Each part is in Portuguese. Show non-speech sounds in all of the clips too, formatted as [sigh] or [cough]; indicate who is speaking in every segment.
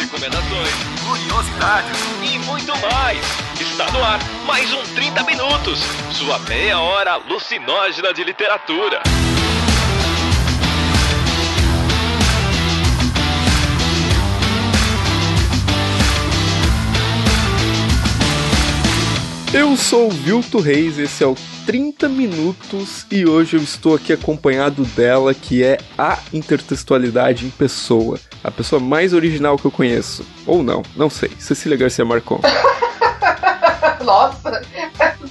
Speaker 1: recomendações, curiosidades e muito mais. Está no ar mais um 30 Minutos, sua meia hora alucinógena de literatura.
Speaker 2: Eu sou o Vilto Reis, esse é o 30 Minutos e hoje eu estou aqui acompanhado dela, que é a intertextualidade em pessoa. A pessoa mais original que eu conheço. Ou não, não sei. Cecília Garcia Marcon. [laughs]
Speaker 3: Nossa,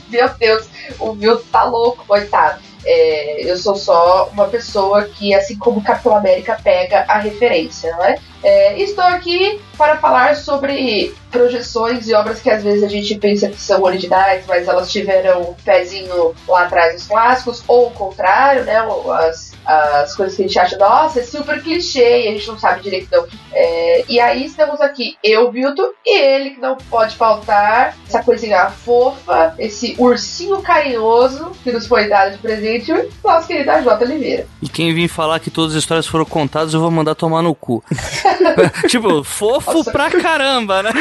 Speaker 3: meu Deus, o Vilto tá louco, coitado. É, eu sou só uma pessoa que, assim como Capitão América, pega a referência, não é? é? Estou aqui para falar sobre projeções e obras que às vezes a gente pensa que são originais, mas elas tiveram um pezinho lá atrás dos clássicos, ou o contrário, né? As, as coisas que a gente acha, nossa, é super clichê, e a gente não sabe direito não. É, e aí estamos aqui, eu, Vilto, e ele que não pode faltar, essa coisinha fofa, esse ursinho carinhoso que nos foi dado de presente, nosso querido J. Oliveira.
Speaker 4: E quem vir falar que todas as histórias foram contadas, eu vou mandar tomar no cu. [laughs] tipo, fofo nossa. pra caramba, né?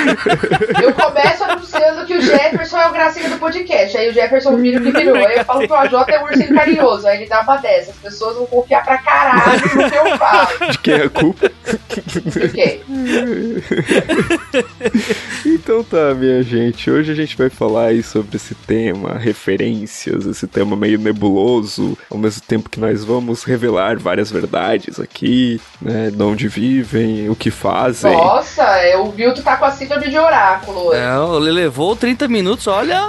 Speaker 3: Eu começo anunciando que o Jefferson é o gracinha do podcast. Aí o Jefferson vira o que virou. Aí eu falo que o AJ é um ursinho carinhoso. Aí ele dá uma dessas. As pessoas vão confiar pra caralho no que eu falo.
Speaker 2: De quem é a culpa?
Speaker 3: De quem? [laughs]
Speaker 2: então tá, minha gente. Hoje a gente vai falar aí sobre esse tema, referências, esse tema meio nebuloso, ao mesmo tempo que nós vamos revelar várias verdades aqui, né? De onde vivem, o que fazem.
Speaker 3: Nossa, é, o Vilto tá com a síndrome de oráculo.
Speaker 4: É, ele levou 30 minutos, olha.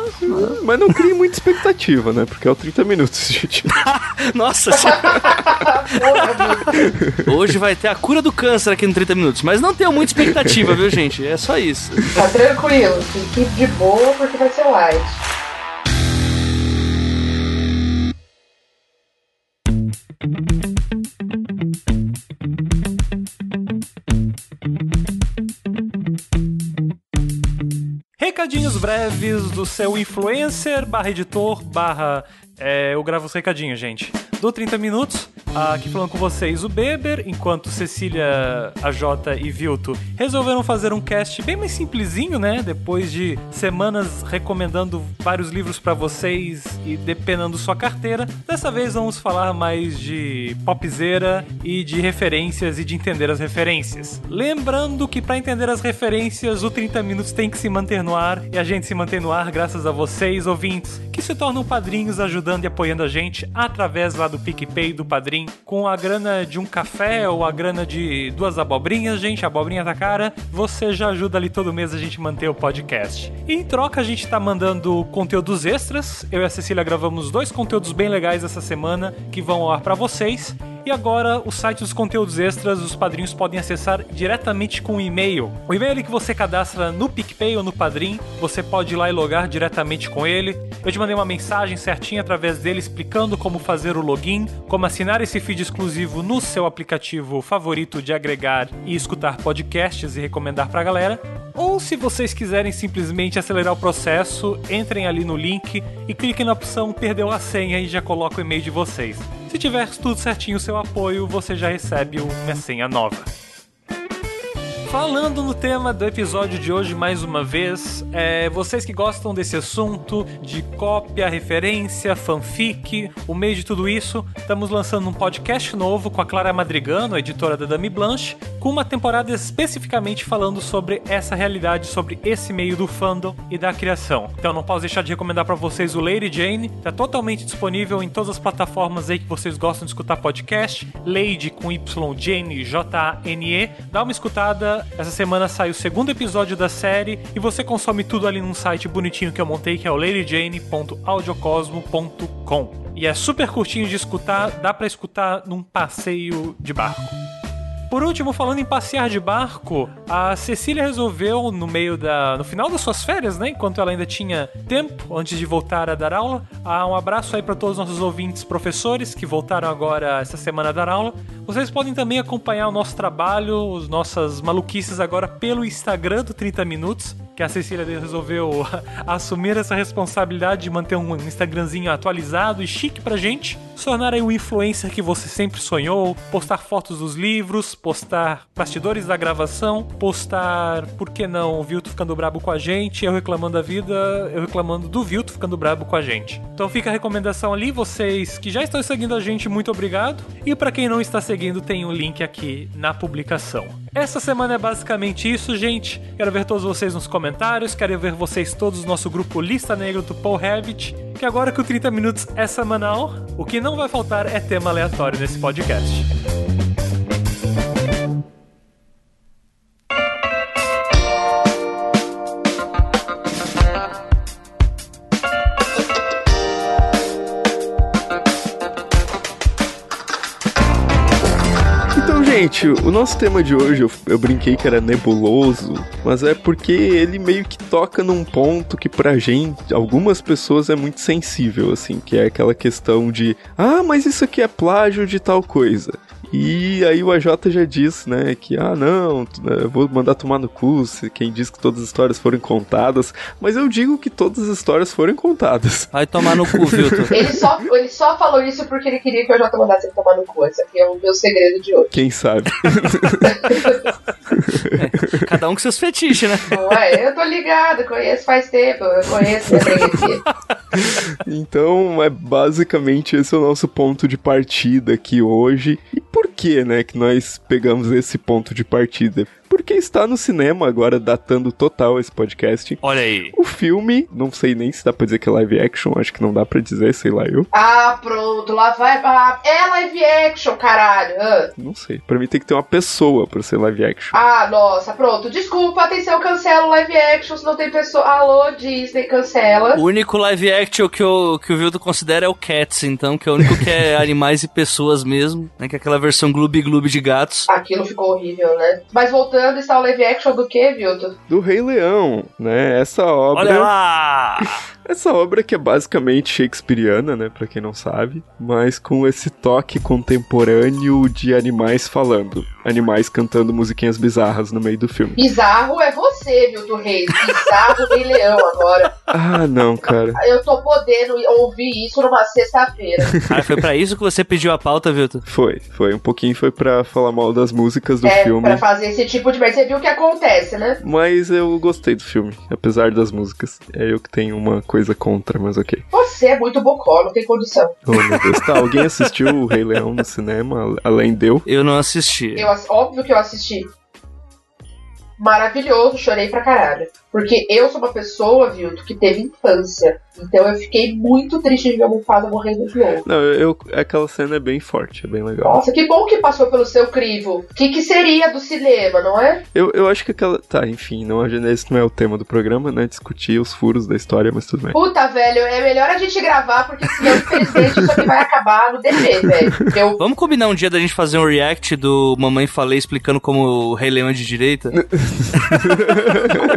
Speaker 2: Mas não crie muita expectativa, né? Porque é o 30 minutos, [laughs] gente. [laughs]
Speaker 4: Nossa [laughs] Hoje vai ter a cura do câncer aqui no 30 minutos. Mas não tenho muita expectativa, viu, gente? É só isso.
Speaker 3: Tá tranquilo. Fique de boa porque vai ser light.
Speaker 5: Recadinhos breves do seu influencer barra editor barra é, eu gravo os recadinhos, gente. Do 30 minutos, aqui falando com vocês o Beber, enquanto Cecília, AJ e Vilto resolveram fazer um cast bem mais simplesinho, né? Depois de semanas recomendando vários livros para vocês e depenando sua carteira. Dessa vez vamos falar mais de popzeira e de referências e de entender as referências. Lembrando que para entender as referências, o 30 minutos tem que se manter no ar e a gente se mantém no ar graças a vocês, ouvintes, que se tornam padrinhos ajudando e apoiando a gente através lá do PicPay, do Com a grana de um café ou a grana de duas abobrinhas, gente, abobrinha tá cara, você já ajuda ali todo mês a gente manter o podcast. E em troca a gente tá mandando conteúdos extras, eu e a Cecília gravamos dois conteúdos bem legais essa semana que vão ao ar para vocês. E agora, o site dos conteúdos extras, os padrinhos podem acessar diretamente com o e-mail. O e-mail que você cadastra no PicPay ou no Padrim, você pode ir lá e logar diretamente com ele. Eu te mandei uma mensagem certinha através dele explicando como fazer o login, como assinar esse feed exclusivo no seu aplicativo favorito de agregar e escutar podcasts e recomendar pra galera. Ou se vocês quiserem simplesmente acelerar o processo, entrem ali no link e cliquem na opção Perdeu a senha e já coloca o e-mail de vocês. Se tiver tudo certinho o seu apoio, você já recebe uma senha nova. Falando no tema do episódio de hoje mais uma vez, é, vocês que gostam desse assunto de cópia, referência, fanfic, o meio de tudo isso, estamos lançando um podcast novo com a Clara Madrigano, editora da Dami Blanche, com uma temporada especificamente falando sobre essa realidade, sobre esse meio do fandom e da criação. Então não posso deixar de recomendar para vocês o Lady Jane, tá totalmente disponível em todas as plataformas aí que vocês gostam de escutar podcast, Lady com Y, Jane, J-A-N-E, dá uma escutada essa semana sai o segundo episódio da série e você consome tudo ali num site bonitinho que eu montei que é o ladyjane.audiocosmo.com. E é super curtinho de escutar, dá para escutar num passeio de barco. Por último, falando em passear de barco, a Cecília resolveu, no meio da. no final das suas férias, né? Enquanto ela ainda tinha tempo antes de voltar a dar aula. Ah, um abraço aí para todos os nossos ouvintes professores que voltaram agora essa semana a dar aula. Vocês podem também acompanhar o nosso trabalho, as nossas maluquices agora pelo Instagram do 30 Minutos que a Cecília resolveu [laughs] assumir essa responsabilidade de manter um Instagramzinho atualizado e chique pra gente. Se tornar o influencer que você sempre sonhou, postar fotos dos livros, postar bastidores da gravação, postar, por que não, o Vilto ficando brabo com a gente, eu reclamando da vida, eu reclamando do Vilto ficando brabo com a gente. Então fica a recomendação ali, vocês que já estão seguindo a gente, muito obrigado. E para quem não está seguindo, tem o um link aqui na publicação. Essa semana é basicamente isso, gente. Quero ver todos vocês nos comentários, quero ver vocês todos no nosso grupo Lista Negra do Paul Rabbit, que agora que o 30 Minutos é semanal, o que não vai faltar é tema aleatório nesse podcast.
Speaker 2: Gente, o nosso tema de hoje, eu, eu, brinquei que era nebuloso, mas é porque ele meio que toca num ponto que pra gente, algumas pessoas é muito sensível, assim, que é aquela questão de, ah, mas isso aqui é plágio de tal coisa. E aí o AJ já disse, né, que ah não, né, eu vou mandar tomar no cu quem diz que todas as histórias foram contadas, mas eu digo que todas as histórias foram contadas.
Speaker 4: Vai tomar no cu, Vilton. [laughs]
Speaker 3: ele, só, ele só falou isso porque ele queria que o AJ mandasse ele tomar no cu. Esse aqui é o meu segredo de hoje.
Speaker 2: Quem sabe?
Speaker 4: é, cada um com seus fetiches, né?
Speaker 3: Não é, eu tô ligado, conheço faz tempo, eu conheço
Speaker 2: Então, é basicamente esse é o nosso ponto de partida aqui hoje. E por que, né, que nós pegamos esse ponto de partida? Porque está no cinema agora, datando total esse podcast.
Speaker 4: Olha aí.
Speaker 2: O filme, não sei nem se dá pra dizer que é live action, acho que não dá pra dizer, sei lá eu.
Speaker 3: Ah, pronto, lá vai. Ah, é live action, caralho. Ah.
Speaker 2: Não sei. Pra mim tem que ter uma pessoa pra ser live action.
Speaker 3: Ah, nossa, pronto. Desculpa, atenção, cancela o live action se não tem pessoa. Alô, Disney, cancela.
Speaker 4: O único live action que o, que o Vildo considera é o Cats, então, que é o único que é [laughs] animais e pessoas mesmo, né? Que é aquela versão Gloob Gloob de gatos.
Speaker 3: Aquilo ficou horrível, né? Mas voltando voltando está o live action do que, Vilto?
Speaker 2: Do Rei Leão, né? Essa obra.
Speaker 4: Olha lá! [laughs]
Speaker 2: Essa obra que é basicamente shakespeariana, né, para quem não sabe, mas com esse toque contemporâneo de animais falando, animais cantando musiquinhas bizarras no meio do filme.
Speaker 3: Bizarro é você, Vilto Reis. Bizarro Rei Leão agora.
Speaker 2: Ah, não, cara.
Speaker 3: Eu tô podendo ouvir isso numa sexta-feira.
Speaker 4: Ah, foi para isso que você pediu a pauta, Vilto?
Speaker 2: Foi, foi. Um pouquinho foi para falar mal das músicas do
Speaker 3: é,
Speaker 2: filme.
Speaker 3: Pra fazer esse tipo de. Você viu o que acontece, né?
Speaker 2: Mas eu gostei do filme, apesar das músicas. É eu que tenho uma coisa coisa contra, mas ok.
Speaker 3: Você é muito bocó, não tem condição.
Speaker 2: Oh, meu Deus. Tá, alguém assistiu o Rei Leão no cinema, além de eu?
Speaker 4: Eu não assisti.
Speaker 3: Eu, óbvio que eu assisti. Maravilhoso, chorei pra caralho. Porque eu sou uma pessoa, viu, que teve infância. Então eu fiquei muito triste de ver a Mufasa morrendo de novo.
Speaker 2: Não, eu, aquela cena é bem forte, é bem legal.
Speaker 3: Nossa, que bom que passou pelo seu crivo. O que, que seria do cinema, não é?
Speaker 2: Eu, eu acho que aquela. Tá, enfim, não, esse não é o tema do programa, né? Discutir os furos da história, mas tudo bem.
Speaker 3: Puta, velho, é melhor a gente gravar, porque senão, [laughs] infelizmente, isso aqui vai acabar no DP, velho. Eu...
Speaker 4: Vamos combinar um dia da gente fazer um react do Mamãe Falei explicando como o Rei Leão é de direita? [laughs]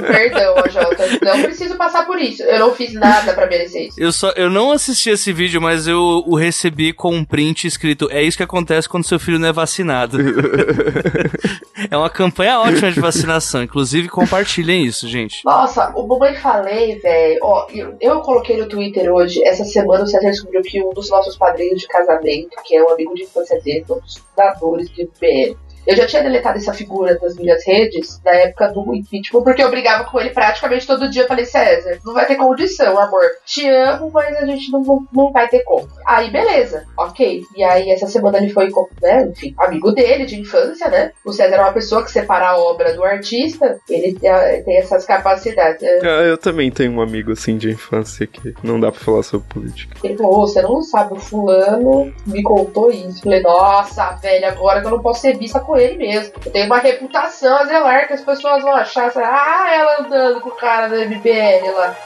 Speaker 3: Perdão, Jota. Não preciso passar por isso. Eu não fiz nada pra merecer isso.
Speaker 4: Eu, só, eu não assisti esse vídeo, mas eu o recebi com um print escrito: É isso que acontece quando seu filho não é vacinado. [laughs] é uma campanha ótima de vacinação. Inclusive, compartilhem isso, gente.
Speaker 3: Nossa, o Mamãe Falei, velho. Ó, eu, eu coloquei no Twitter hoje, essa semana o César descobriu que um dos nossos padrinhos de casamento, que é um amigo de infância dele, um dos fundadores de BL, eu já tinha deletado essa figura das minhas redes na época do impeachment, porque eu brigava com ele praticamente todo dia. Eu falei, César, não vai ter condição, amor. Te amo, mas a gente não, não vai ter como. Aí, beleza, ok. E aí, essa semana ele foi, né, enfim, amigo dele de infância, né? O César é uma pessoa que separa a obra do artista, ele tem essas capacidades.
Speaker 2: Ah, eu também tenho um amigo assim de infância que não dá pra falar sobre política.
Speaker 3: Ele falou, você não sabe, o fulano me contou isso. falei, nossa, velho, agora que eu não posso ser vista com com ele mesmo. Tem uma reputação a zelar que as pessoas vão achar, ah, ela andando com o cara do MBL lá.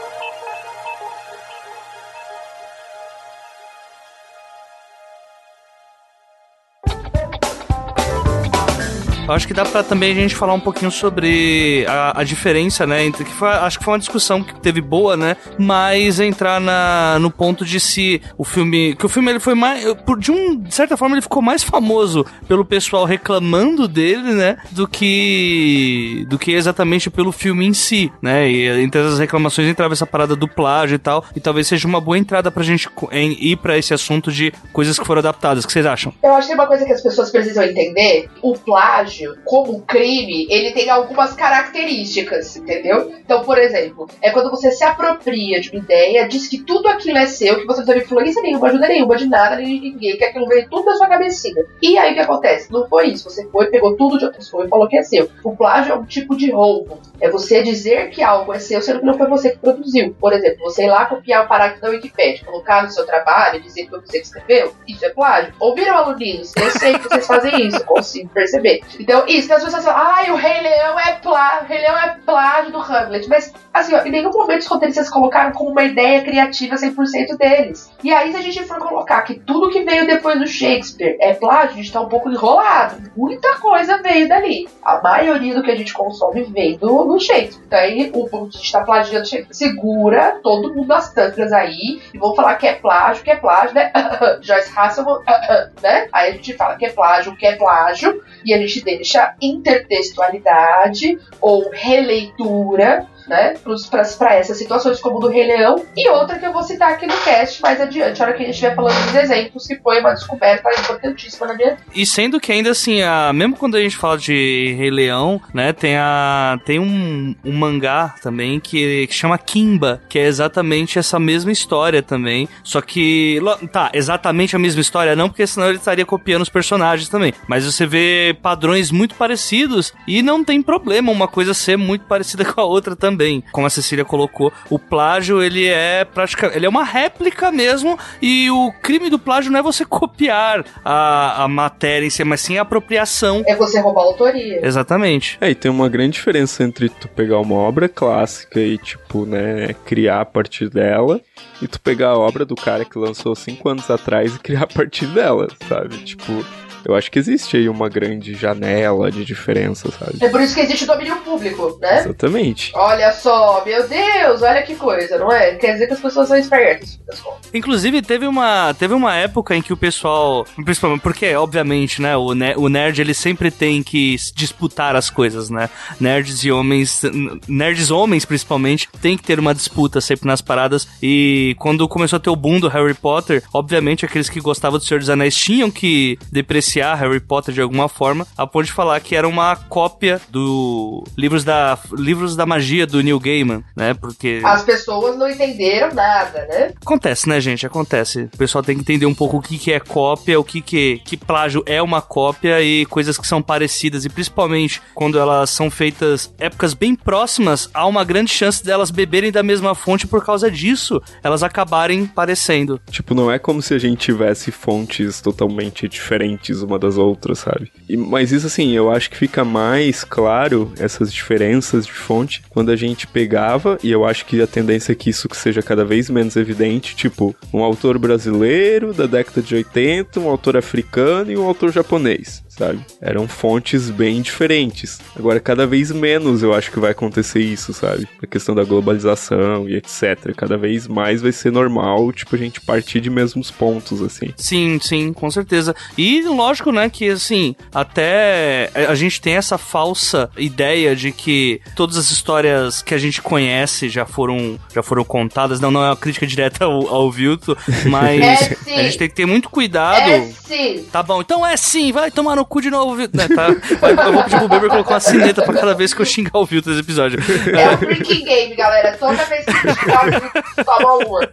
Speaker 4: Acho que dá pra também a gente falar um pouquinho sobre a, a diferença, né? Entre que foi, acho que foi uma discussão que teve boa, né? Mas entrar na, no ponto de se o filme. Que o filme ele foi mais. Por, de, um, de certa forma, ele ficou mais famoso pelo pessoal reclamando dele, né? Do que. Do que exatamente pelo filme em si, né? E entre as reclamações entrava essa parada do plágio e tal. E talvez seja uma boa entrada pra gente em, ir pra esse assunto de coisas que foram adaptadas. O que vocês acham?
Speaker 3: Eu acho que uma coisa que as pessoas precisam entender: o plágio, como crime, ele tem algumas características, entendeu? Então, por exemplo, é quando você se apropria de uma ideia, diz que tudo aquilo é seu, que você não teve influência nenhuma, ajuda nenhuma, de nada, nem de ninguém, que aquilo veio tudo da sua cabecinha. E aí o que acontece? Não foi isso. Você foi, pegou tudo de outra pessoa e falou que é seu. O plágio é um tipo de roubo. É você dizer que algo é seu, sendo que não foi você que produziu. Por exemplo, você ir lá copiar o parágrafo da Wikipedia, colocar no seu trabalho, dizer que foi você que escreveu, isso é plágio. Ouviram, aluninhos? Eu sei que vocês fazem isso, consigo perceber. Então, isso as pessoas falam, ai, o Rei Leão é plágio, Rei Leão é plágio do Hamlet. Mas, assim, ó, em nenhum momento os roteiristas colocaram como uma ideia criativa 100% deles. E aí, se a gente for colocar que tudo que veio depois do Shakespeare é plágio, a gente tá um pouco enrolado. Muita coisa veio dali. A maioria do que a gente consome vem do, do Shakespeare. Então aí, o, a gente tá plagiando Shakespeare. Segura todo mundo as tancas aí e vão falar que é plágio, que é plágio, né? [laughs] Joyce Hasselman, [laughs] né? Aí a gente fala que é plágio, que é plágio, e a gente deixa intertextualidade ou releitura né, para essas situações como do Rei Leão, e outra que eu vou citar aqui no cast mais adiante, a hora que a gente estiver falando dos exemplos, que foi uma descoberta importantíssima na minha
Speaker 4: E sendo que ainda assim, a, mesmo quando a gente fala de Rei Leão, né, tem, a, tem um, um mangá também que, que chama Kimba, que é exatamente essa mesma história também, só que, tá, exatamente a mesma história não, porque senão ele estaria copiando os personagens também, mas você vê padrões muito parecidos e não tem problema uma coisa ser muito parecida [laughs] com a outra também também. Como a Cecília colocou, o plágio ele é praticamente, ele é uma réplica mesmo e o crime do plágio não é você [laughs] copiar a, a matéria em si, mas sim a apropriação.
Speaker 3: É você roubar a autoria.
Speaker 4: Exatamente.
Speaker 2: É, e tem uma grande diferença entre tu pegar uma obra clássica e, tipo, né, criar a partir dela e tu pegar a obra do cara que lançou cinco anos atrás e [laughs] criar a partir dela, sabe? Tipo, eu acho que existe aí uma grande janela de diferença, sabe?
Speaker 3: É por isso que existe o domínio público, né?
Speaker 2: Exatamente.
Speaker 3: Olha só, meu Deus, olha que coisa, não é? Quer dizer que as pessoas são espertas.
Speaker 4: Inclusive, teve uma, teve uma época em que o pessoal. Principalmente, porque, obviamente, né? O, o nerd ele sempre tem que disputar as coisas, né? Nerds e homens. Nerds homens, principalmente, tem que ter uma disputa sempre nas paradas. E quando começou a ter o boom do Harry Potter, obviamente aqueles que gostavam do Senhor dos Anéis tinham que depreciar Harry Potter de alguma forma, a ponto de falar que era uma cópia do livros da livros da magia do Neil Gaiman, né? Porque
Speaker 3: as pessoas não entenderam nada, né?
Speaker 4: Acontece, né, gente? Acontece. O pessoal tem que entender um pouco o que, que é cópia, o que, que que plágio é uma cópia e coisas que são parecidas e principalmente quando elas são feitas épocas bem próximas, há uma grande chance delas beberem da mesma fonte por causa disso, elas acabarem parecendo.
Speaker 2: Tipo, não é como se a gente tivesse fontes totalmente diferentes uma das outras, sabe? E, mas isso assim, eu acho que fica mais claro essas diferenças de fonte quando a gente pegava, e eu acho que a tendência é que isso seja cada vez menos evidente, tipo, um autor brasileiro da década de 80, um autor africano e um autor japonês sabe? Eram fontes bem diferentes. Agora, cada vez menos eu acho que vai acontecer isso, sabe? A questão da globalização e etc. Cada vez mais vai ser normal, tipo, a gente partir de mesmos pontos, assim.
Speaker 4: Sim, sim, com certeza. E lógico, né, que assim, até a gente tem essa falsa ideia de que todas as histórias que a gente conhece já foram, já foram contadas. Não, não é uma crítica direta ao, ao Vilto, [laughs] mas é, a gente tem que ter muito cuidado. É
Speaker 3: sim.
Speaker 4: Tá bom, então é sim, vai tomar no cu de novo, Vilto. Né, tá? Eu vou pedir pro Beber colocar uma sineta pra cada vez que eu xingar o Vilto nesse episódio.
Speaker 3: É o drinking game, galera. Toda vez que eu xingar o toma uma.
Speaker 4: o,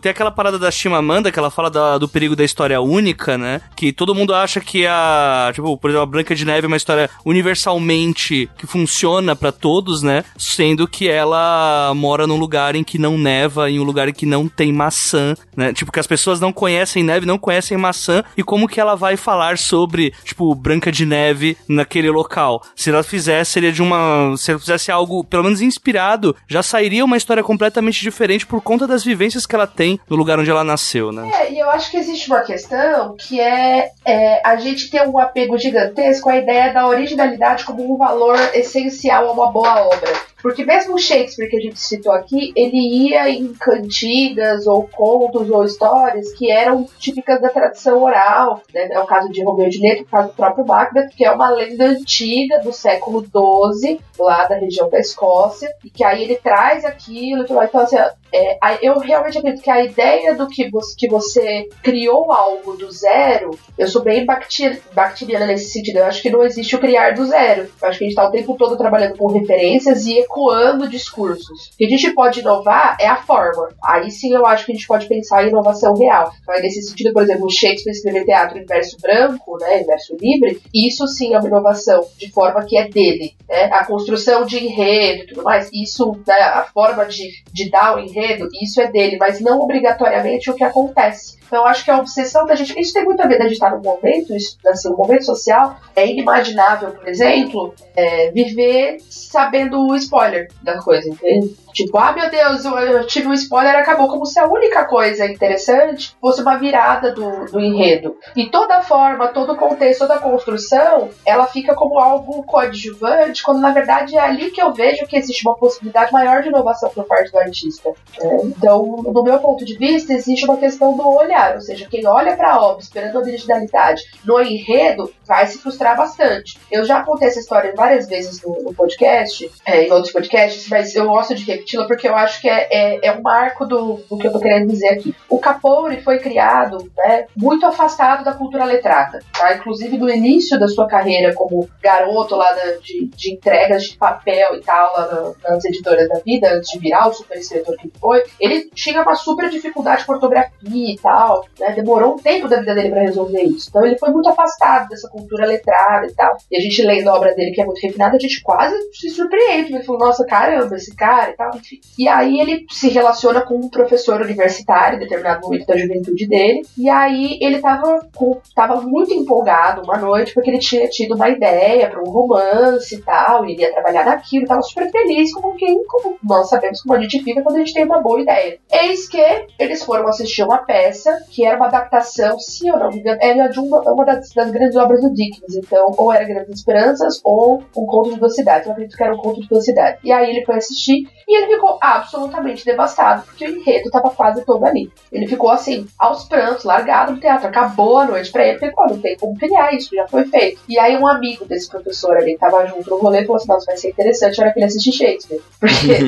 Speaker 4: tem aquela parada da Chimamanda que ela fala da, do perigo da história única, né? Que todo mundo acha que a. Tipo, por exemplo, a Branca de Neve é uma história universalmente que funciona para todos, né? Sendo que ela mora num lugar em que não neva, em um lugar em que não tem maçã, né? Tipo, que as pessoas não conhecem neve, não conhecem maçã, e como que ela vai falar sobre, tipo, Branca de Neve naquele local? Se ela fizesse, seria de uma. Se ela fizesse algo, pelo menos inspirado, já sairia uma história completamente diferente por conta das vivências que ela tem no lugar onde ela nasceu, né?
Speaker 3: É, e eu acho que existe uma questão que é, é a gente ter um apego gigantesco à ideia da originalidade como um valor essencial a uma boa obra. Porque mesmo o Shakespeare que a gente citou aqui, ele ia em cantigas ou contos ou histórias que eram típicas da tradição oral. Né? É o caso de Romeu e Julieta, o caso do próprio Macbeth, que é uma lenda antiga do século XII, lá da região da Escócia, e que aí ele traz aquilo. Então, assim, é, eu realmente acredito que a ideia do que você, que você criou algo do zero, eu sou bem bacteriana nesse sentido. Eu acho que não existe o criar do zero. Eu acho que a gente está o tempo todo trabalhando com referências e ecoando discursos. O que a gente pode inovar é a forma. Aí sim eu acho que a gente pode pensar em inovação real. Então, nesse sentido, por exemplo, Shakespeare escrever teatro em verso branco, né, em verso livre, isso sim é uma inovação de forma que é dele. Né? A construção de enredo e tudo mais, isso, né, a forma de, de dar o enredo isso é dele, mas não obrigatoriamente o que acontece. Então, acho que a obsessão da gente. Isso tem muito a ver da gente estar no momento, isso, assim, o momento social. É inimaginável, por exemplo, é, viver sabendo o spoiler da coisa, entende? Tipo, ah, meu Deus, eu, tive um spoiler, acabou como se a única coisa interessante fosse uma virada do, do enredo. E toda forma, todo contexto, toda construção, ela fica como algo coadjuvante, quando na verdade é ali que eu vejo que existe uma possibilidade maior de inovação por parte do artista. É, então, do meu ponto de vista, existe uma questão do olhar, ou seja, quem olha para a obra esperando a originalidade no enredo vai se frustrar bastante. Eu já contei essa história várias vezes no, no podcast, é, em outros podcasts, mas eu gosto de porque eu acho que é, é, é um marco do, do, que eu tô querendo dizer aqui. O Capone foi criado né, muito afastado da cultura letrada, tá? inclusive no início da sua carreira como garoto lá de, de, entregas de papel e tal lá na, nas editoras da vida, antes de virar o super escritor que foi, ele tinha uma super dificuldade com ortografia e tal, né? demorou um tempo da vida dele para resolver isso. Então ele foi muito afastado dessa cultura letrada e tal. E a gente lendo a obra dele, que é muito refinada, a gente quase se surpreende. Ele falou, nossa, caramba, esse cara e tal, E aí ele se relaciona com um professor universitário em determinado momento da juventude dele. E aí ele tava, com, tava muito empolgado uma noite, porque ele tinha tido uma ideia para um romance e tal, e ele ia trabalhar naquilo, tava super feliz, como quem, como nós sabemos como a gente fica quando a gente tem uma boa ideia. Eis que eles foram assistir uma peça que era uma adaptação, se eu não me engano, era de uma, uma das, das grandes obras do Dickens. Então, ou era Grandes Esperanças ou Um Conto de Duas Cidades. Eu acredito que era Um Conto de Duas Cidades. E aí ele foi assistir e ele ficou absolutamente devastado, porque o enredo tava quase todo ali. Ele ficou assim, aos prantos, largado no teatro. Acabou a noite pra ele, porque não tem como criar isso, já foi feito. E aí um amigo desse professor ali que tava junto no rolê falou assim: nossa, vai ser interessante a hora que ele assistir Shakespeare. [laughs] Porque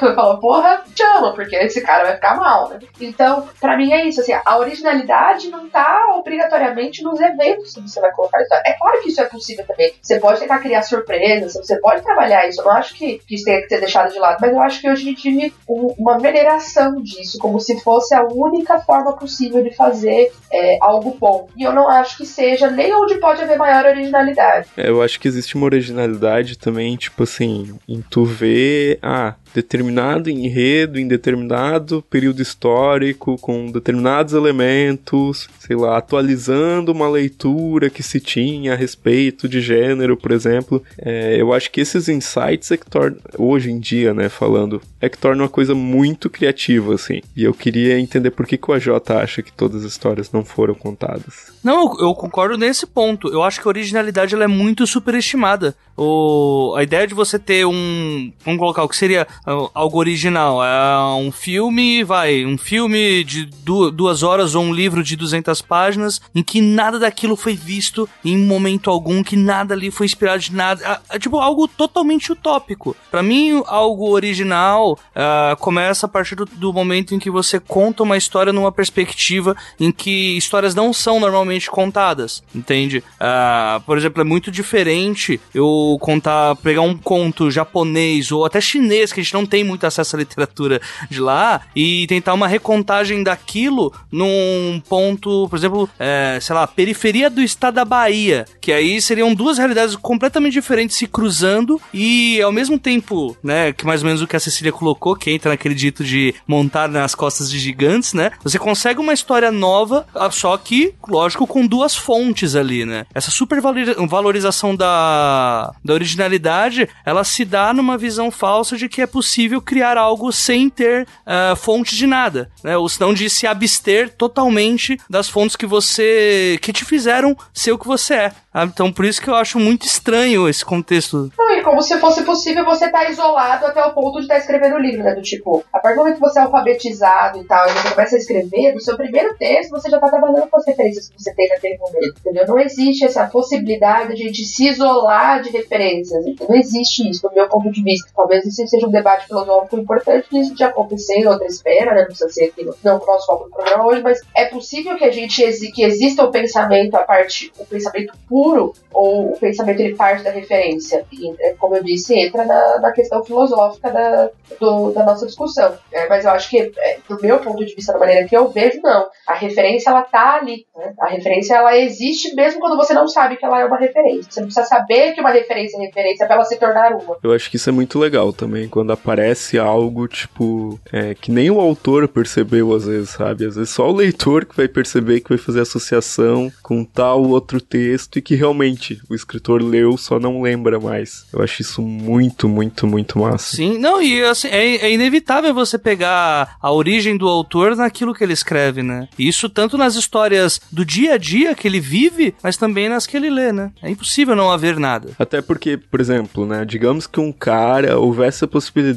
Speaker 3: [laughs] falou, porra, chama, porque esse cara vai ficar mal, né? Então, pra mim é isso, assim, a originalidade não tá obrigatoriamente nos eventos que você vai colocar história. É claro que isso é possível também. Você pode tentar criar surpresas, você pode trabalhar isso. Eu não acho que, que isso tenha que ser deixado de lado, mas eu acho que hoje a gente vive um, uma veneração disso, como se fosse a única forma possível de fazer é, algo bom. E eu não acho que seja nem onde pode haver maior originalidade.
Speaker 2: É, eu acho que existe uma originalidade também, tipo assim, em tu ver, ah, determinado enredo em determinado período histórico, com determinados elementos, sei lá, atualizando uma leitura que se tinha a respeito de gênero, por exemplo. É, eu acho que esses insights é que tornam, hoje em dia, né, falando, é que torna uma coisa muito criativa, assim. E eu queria entender por que, que o AJ acha que todas as histórias não foram contadas.
Speaker 4: Não, eu, eu concordo nesse ponto. Eu acho que a originalidade ela é muito superestimada. O, a ideia de você ter um. Vamos colocar o que seria algo original. É um filme, vai, um filme de duas horas ou um livro de 200 páginas em que nada daquilo foi visto em momento algum, que nada ali foi inspirado de nada. É, é tipo algo totalmente utópico. Para mim, algo original uh, começa a partir do, do momento em que você conta uma história numa perspectiva em que histórias não são normalmente contadas, entende? Uh, por exemplo, é muito diferente eu contar, pegar um conto japonês ou até chinês que a gente não tem muito acesso à literatura de lá e tentar uma recontagem daquilo num ponto, por exemplo, é, sei lá, periferia do estado da Bahia, que aí seriam duas realidades completamente diferentes se cruzando e ao mesmo tempo, né, que mais ou menos o que a Cecília colocou, que entra naquele dito de montar nas costas de gigantes, né? Você consegue uma história nova, ah, só que, lógico, com duas fontes ali, né? Essa supervalorização da, da originalidade, ela se dá numa visão falsa de que é possível criar algo sem ter uh, fonte de nada, né? Ou senão de se abster totalmente das fontes que você que te fizeram ser o que você é. Então por isso que eu acho muito estranho esse contexto.
Speaker 3: Não, e como se fosse possível você estar tá isolado até o ponto de estar tá escrevendo o livro, né? Do tipo, a partir do momento que você é alfabetizado e tal, e você começa a escrever, no seu primeiro texto você já está trabalhando com as referências que você tem naquele momento, entendeu? Não existe essa possibilidade de gente se isolar de referências. Não existe isso, do meu ponto de vista. Talvez isso seja um debate filosófico importante isso de acontecer em outra esfera, né? Não precisa ser aqui não o nosso foco do programa hoje, mas é possível que a gente que exista o pensamento a parte, o pensamento puro, ou o pensamento ele parte da referência. E, é, como eu disse, entra na, na questão filosófica da, do, da nossa discussão. É, mas eu acho que, é, do meu ponto de vista, da maneira que eu vejo, não. A referência, ela tá ali. Né? A referência, ela existe mesmo quando você não sabe que ela é uma referência. Você não precisa saber que uma referência é referência para ela se tornar uma.
Speaker 2: Eu acho que isso é muito legal também, quando aparece algo, tipo, é, que nem o autor percebeu às vezes, sabe? Às vezes só o leitor que vai perceber que vai fazer associação com tal outro texto e que realmente o escritor leu, só não lembra mais. Eu acho isso muito, muito, muito massa.
Speaker 4: Sim, não, e assim, é, é inevitável você pegar a origem do autor naquilo que ele escreve, né? Isso tanto nas histórias do dia a dia que ele vive, mas também nas que ele lê, né? É impossível não haver nada.
Speaker 2: Até porque, por exemplo, né, digamos que um cara houvesse a possibilidade,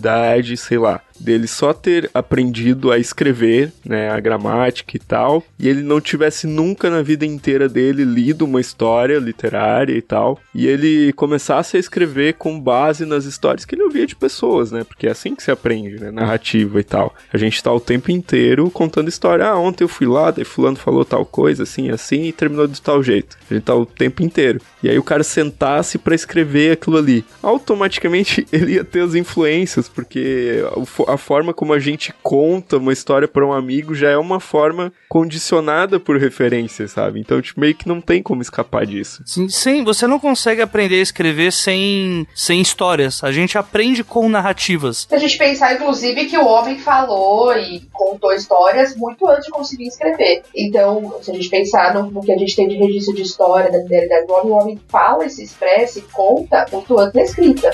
Speaker 2: sei lá, dele só ter aprendido a escrever, né, a gramática e tal, e ele não tivesse nunca na vida inteira dele lido uma história literária e tal, e ele começasse a escrever com base nas histórias que ele ouvia de pessoas, né, porque é assim que se aprende, né, narrativa e tal. A gente tá o tempo inteiro contando história, ah, ontem eu fui lá, daí fulano falou tal coisa, assim, assim, e terminou de tal jeito. A gente tá o tempo inteiro. E aí o cara sentasse para escrever aquilo ali, automaticamente [laughs] ele ia ter as influências, porque a forma como a gente conta uma história para um amigo já é uma forma condicionada por referências, sabe? Então, tipo, meio que não tem como escapar disso.
Speaker 4: Sim, sim, você não consegue aprender a escrever sem, sem histórias. A gente aprende com narrativas.
Speaker 3: Se a gente pensar, inclusive, que o homem falou e contou histórias muito antes de conseguir escrever. Então, se a gente pensar no, no que a gente tem de registro de história da liderança do homem, o homem fala e se expressa e conta muito antes da escrita.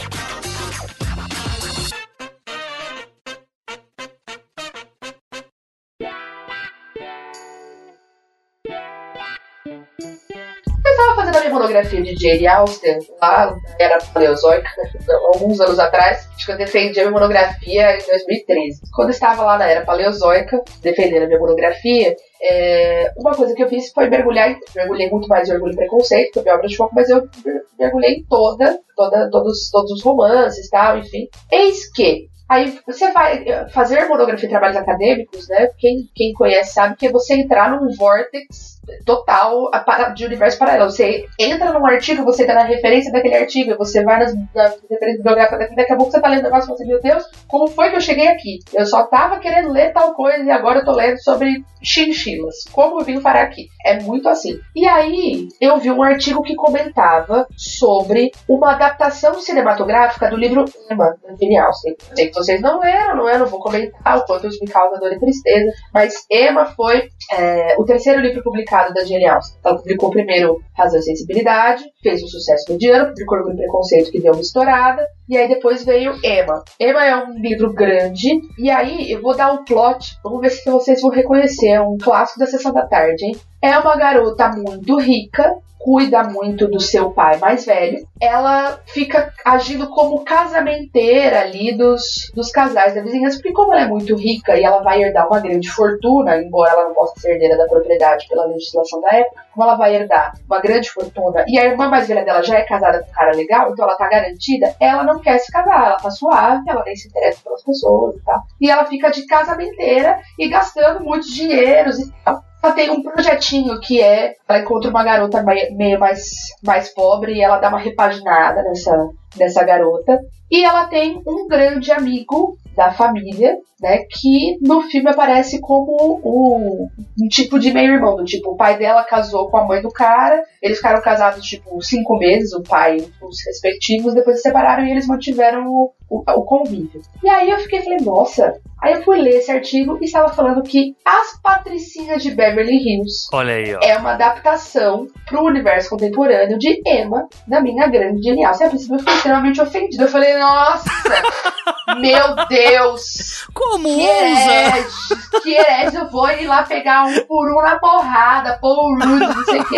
Speaker 3: Fazendo a minha monografia de Jane Austen, lá era paleozoica, alguns anos atrás. Acho que eu defendi a minha monografia em 2013. Quando eu estava lá na era paleozoica, defendendo a minha monografia, é, uma coisa que eu fiz foi mergulhar, mergulhei muito mais em Orgulho e Preconceito, que é minha obra de foco, mas eu mergulhei em toda, toda todos, todos os romances e tal, enfim. Eis que Aí você vai fazer monografia de trabalhos acadêmicos, né? Quem, quem conhece sabe que é você entrar num vortex total de universo paralelo. Você entra num artigo, você tá na referência daquele artigo, você vai nas, nas referências bibliográficas daqui, daqui a pouco você tá lendo o negócio e você, meu Deus, como foi que eu cheguei aqui? Eu só tava querendo ler tal coisa e agora eu tô lendo sobre chinchilas. Como eu vim parar aqui? É muito assim. E aí, eu vi um artigo que comentava sobre uma adaptação cinematográfica do livro Emma, da Jane Austen. Sei que vocês não leram, não é? Não vou comentar o quanto isso me causa dor e tristeza, mas Emma foi é, o terceiro livro publicado da Jane Austen. Ela publicou primeiro Razão e Sensibilidade, fez um sucesso mediano, publicou Orgulho e Preconceito, que deu uma estourada, e aí depois veio Emma. Emma é um livro grande, e aí eu vou dar um plot, vamos ver se vocês vão reconhecer, é um clássico da Sessão da Tarde, hein? É uma garota muito rica, cuida muito do seu pai mais velho, ela fica agindo como casamenteira ali dos, dos casais da vizinhança, porque como ela é muito rica e ela vai herdar uma grande fortuna, embora ela não possa ser herdeira da propriedade pela legislação da época, como ela vai herdar uma grande fortuna e a irmã mais velha dela já é casada com um cara legal, então ela tá garantida, ela não quer se casar, ela tá suave, ela nem se interessa pelas pessoas e tal. E ela fica de casamenteira e gastando muitos dinheiros e tal. Ela tem um projetinho que é. Ela encontra uma garota meio mais, mais pobre e ela dá uma repaginada nessa, nessa garota. E ela tem um grande amigo da família, né? Que no filme aparece como um, um tipo de meio-irmão. Do tipo, o pai dela casou com a mãe do cara, eles ficaram casados, tipo, cinco meses, o pai os respectivos, depois se separaram e eles mantiveram o, o, o convívio. E aí eu fiquei, falei, nossa. Aí eu fui ler esse artigo e estava falando que As Patricinhas de Beverly Hills
Speaker 4: Olha aí, ó.
Speaker 3: é uma adaptação para o universo contemporâneo de Emma, da minha grande genial. Você, a princípio, eu fiquei extremamente ofendida. Eu falei, nossa, meu Deus!
Speaker 4: Como
Speaker 3: Que
Speaker 4: usa?
Speaker 3: que herege, eu vou ir lá pegar um por um na porrada, Rudd, não sei o que.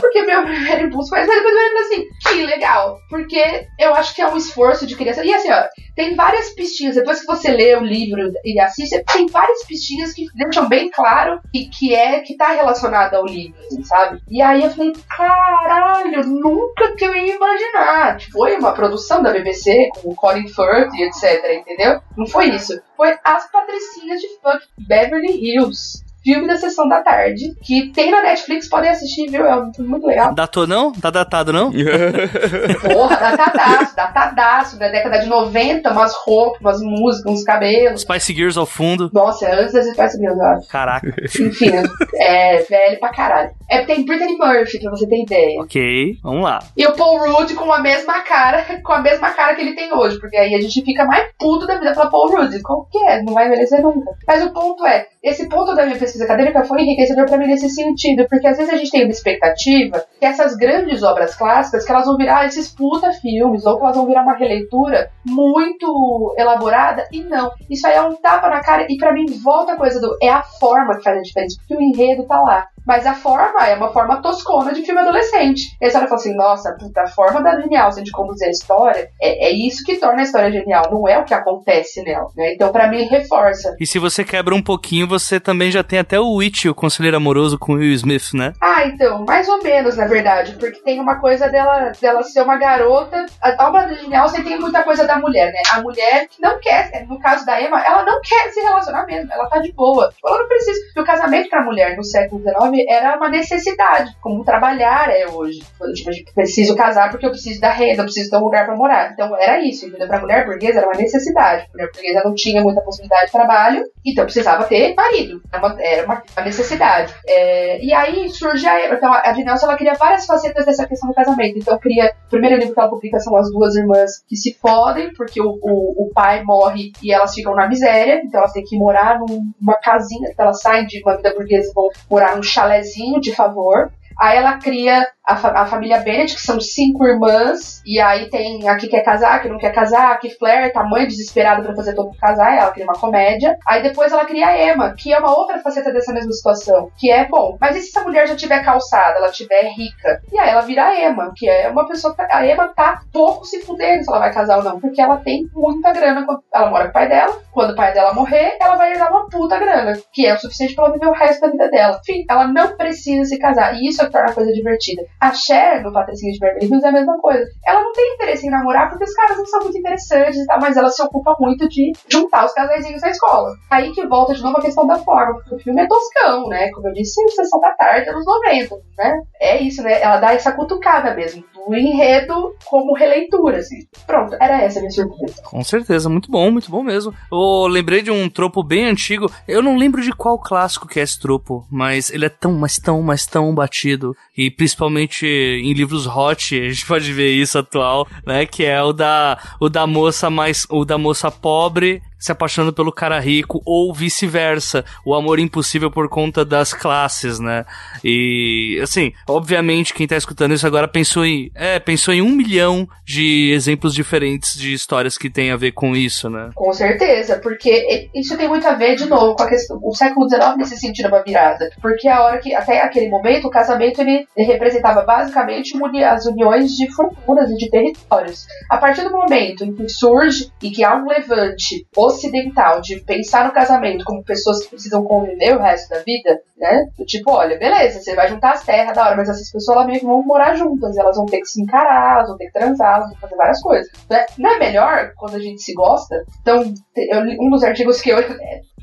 Speaker 3: Porque meu primeiro impulso foi, mas depois eu assim, que legal, porque eu acho que é um esforço de criança. E assim, ó, tem várias pistinhas, depois que você lê o livro e assiste, tem várias pistinhas que deixam bem claro que, que é, que tá relacionado ao livro, assim, sabe? E aí eu falei, caralho, nunca que eu ia imaginar. Tipo, Foi uma produção da BBC, com o Colin Firth e etc, entendeu? Não foi isso. Foi As Patricinhas de Funk Beverly Hills. Filme da sessão da tarde, que tem na Netflix, podem assistir, viu? É um filme muito legal.
Speaker 4: Datou não? Tá datado não? [laughs]
Speaker 3: Porra, datadaço, datadaço, da década de 90, umas roupas, umas músicas, uns cabelos.
Speaker 4: Spice Gears ao fundo.
Speaker 3: Nossa, antes das Spice Girls, eu acho.
Speaker 4: Caraca. [laughs]
Speaker 3: Enfim, é velho pra caralho. É, tem Brittany Murphy, pra você ter ideia.
Speaker 4: ok, vamos lá.
Speaker 3: E o Paul Rudd com a mesma cara, [laughs] com a mesma cara que ele tem hoje, porque aí a gente fica mais puto da vida pela Paul Rudd. Qual que é? Não vai envelhecer nunca. Mas o ponto é, esse ponto da minha pesquisa acadêmica foi enriquecedor pra mim nesse sentido, porque às vezes a gente tem uma expectativa que essas grandes obras clássicas, que elas vão virar esses puta filmes, ou que elas vão virar uma releitura muito elaborada, e não. Isso aí é um tapa na cara, e pra mim volta a coisa do, é a forma que faz a diferença, porque o enredo tá lá. Mas a forma é uma forma toscona de filme adolescente. E a história fala assim, nossa, puta, a forma da genial de conduzir a história é, é isso que torna a história genial, não é o que acontece nela, né? Então, pra mim, reforça.
Speaker 4: E se você quebra um pouquinho, você também já tem até o Witch, o conselheiro amoroso com o Will Smith, né?
Speaker 3: Ah, então, mais ou menos, na verdade, porque tem uma coisa dela, dela ser uma garota. A obra do Genial você tem muita coisa da mulher, né? A mulher que não quer, no caso da Emma, ela não quer se relacionar mesmo, ela tá de boa. Ela não precisa. Porque o casamento pra mulher no século XIX era uma necessidade, como trabalhar é hoje. Tipo, eu preciso casar porque eu preciso da renda, eu preciso ter um lugar pra morar. Então era isso, entendeu? Pra mulher burguesa era uma necessidade. A mulher burguesa não tinha muita possibilidade de trabalho, então precisava ter marido. Era uma, era uma, necessidade. É, e aí surge a. Então a Vinelsa, ela cria várias facetas dessa questão do casamento. Então cria. O primeiro livro que ela publica são as duas irmãs que se fodem, porque o, o, o pai morre e elas ficam na miséria. Então elas têm que morar numa casinha. Então elas saem de uma vida burguesa e vão morar num chalezinho de favor. Aí ela cria a, fa a, família Bennett, que são cinco irmãs, e aí tem a que quer casar, a que não quer casar, a que flerta, a mãe desesperada para fazer todo mundo casar, ela cria uma comédia. Aí depois ela cria a Emma, que é uma outra faceta dessa mesma situação, que é, bom, mas e se essa mulher já tiver calçada, ela tiver rica? E aí ela vira a Emma, que é uma pessoa que a Emma tá pouco se fudendo se ela vai casar ou não, porque ela tem muita grana, ela mora com o pai dela, quando o pai dela morrer, ela vai herdar uma puta grana, que é o suficiente para ela viver o resto da vida dela. Enfim, ela não precisa se casar, e isso é que torna a coisa divertida. A Cher, no Patricinha de Beverly Hills, é a mesma coisa. Ela não tem interesse em namorar porque os caras não são muito interessantes e tal, mas ela se ocupa muito de juntar os casaizinhos na escola. Aí que volta de novo a questão da forma, porque o filme é toscão, né? Como eu disse, sessão da tarde, anos 90, né? É isso, né? Ela dá essa cutucada mesmo, do enredo como releitura, assim. Pronto, era essa a minha surpresa.
Speaker 4: Com certeza, muito bom, muito bom mesmo. Eu lembrei de um tropo bem antigo, eu não lembro de qual clássico que é esse tropo, mas ele é tão, mas tão, mas tão batido, e principalmente em livros hot, a gente pode ver isso atual, né, que é o da, o da moça mais, o da moça pobre se apaixonando pelo cara rico ou vice-versa, o amor impossível por conta das classes, né? E assim, obviamente quem tá escutando isso agora pensou em, é, pensou em um milhão de exemplos diferentes de histórias que tem a ver com isso, né?
Speaker 3: Com certeza, porque isso tem muito a ver de novo com a questão, o século XIX nesse sentido é uma virada, porque a hora que até aquele momento o casamento ele, representava basicamente as uniões de fortunas e de territórios. A partir do momento em que surge e que há um levante ocidental de pensar no casamento como pessoas que precisam conviver o resto da vida, né? Tipo, olha, beleza, você vai juntar as terras da hora, mas essas pessoas meio que vão morar juntas, elas vão ter que se encarar, elas vão ter que transar, elas vão fazer várias coisas. Né? Não é melhor quando a gente se gosta? Então, eu, um dos artigos que eu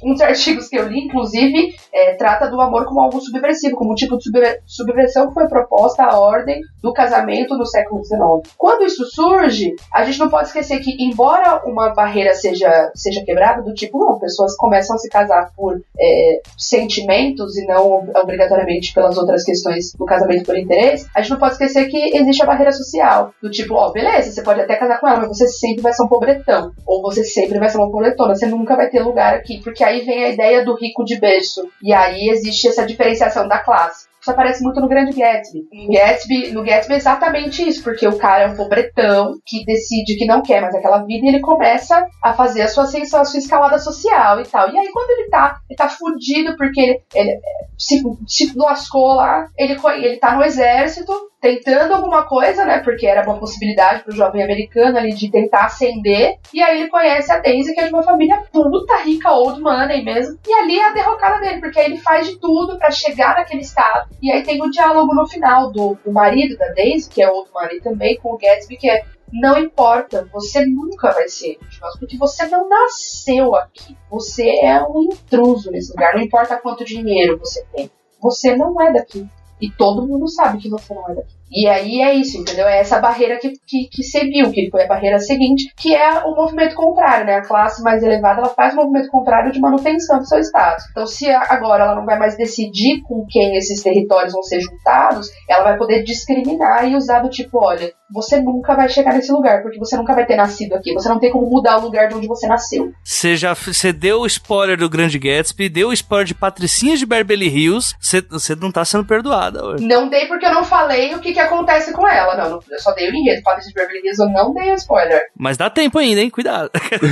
Speaker 3: Um dos artigos que eu li, inclusive, é, trata do amor como algo subversivo, como um tipo de subversão que foi proposta à ordem do casamento no século XIX. Quando isso surge, a gente não pode esquecer que, embora uma barreira seja, seja quebrada, do tipo, não, pessoas começam a se casar por é, sentimentos e não obrigatoriamente pelas outras questões do casamento por interesse, a gente não pode esquecer que existe a barreira social. Do tipo, ó, beleza, você pode até casar com ela, mas você sempre vai ser um pobretão. Ou você sempre vai ser uma pobretona. Você nunca vai ter lugar aqui. Porque aí vem a ideia do rico de berço. E aí existe essa diferenciação da classe. Isso aparece muito no Grande Gatsby. No Gatsby, no Gatsby é exatamente isso, porque o cara é um pobretão que decide que não quer mais aquela vida e ele começa a fazer a sua ascensão, a sua escalada social e tal. E aí quando ele tá, ele tá fudido porque ele, ele se, se lascou lá, ele, ele tá no exército, tentando alguma coisa, né? Porque era uma possibilidade pro jovem americano ali de tentar ascender. E aí ele conhece a Daisy, que é de uma família puta rica, old money mesmo. E ali é a derrocada dele, porque aí ele faz de tudo para chegar naquele estado. E aí tem o diálogo no final do, do marido da Daisy, que é old money também, com o Gatsby, que é não importa, você nunca vai ser porque você não nasceu aqui. Você é um intruso nesse lugar. Não importa quanto dinheiro você tem. Você não é daqui. E todo mundo sabe que você não é daqui. E aí é isso, entendeu? É essa barreira que, que, que seguiu, que foi a barreira seguinte, que é o movimento contrário, né? A classe mais elevada, ela faz o movimento contrário de manutenção do seu status. Então, se agora ela não vai mais decidir com quem esses territórios vão ser juntados, ela vai poder discriminar e usar do tipo, olha, você nunca vai chegar nesse lugar, porque você nunca vai ter nascido aqui. Você não tem como mudar o lugar de onde você nasceu.
Speaker 4: Você já você deu o spoiler do Grande Gatsby, deu o spoiler de Patricinhas de Beverly Hills, você, você não tá sendo perdoada. Hoje.
Speaker 3: Não dei porque eu não falei o que, que acontece com ela. Não, eu só dei o enredo. Patricinhas de Beverly Hills eu não dei o spoiler.
Speaker 4: Mas dá tempo ainda, hein? Cuidado.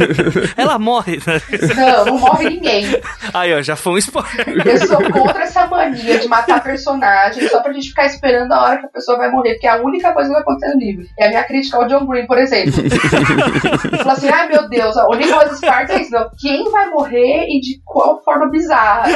Speaker 4: [laughs] ela morre.
Speaker 3: Não, não morre ninguém.
Speaker 4: Aí, ó, já foi um spoiler.
Speaker 3: Eu sou contra essa mania de matar personagens só pra gente ficar esperando a hora que a pessoa vai morrer, porque é a única coisa que vai acontecer no livro. É a minha crítica ao John Green, por exemplo. [laughs] Fala assim, ai meu Deus, o Nicholas Sparks é isso. Não, quem vai morrer e de qual forma bizarra?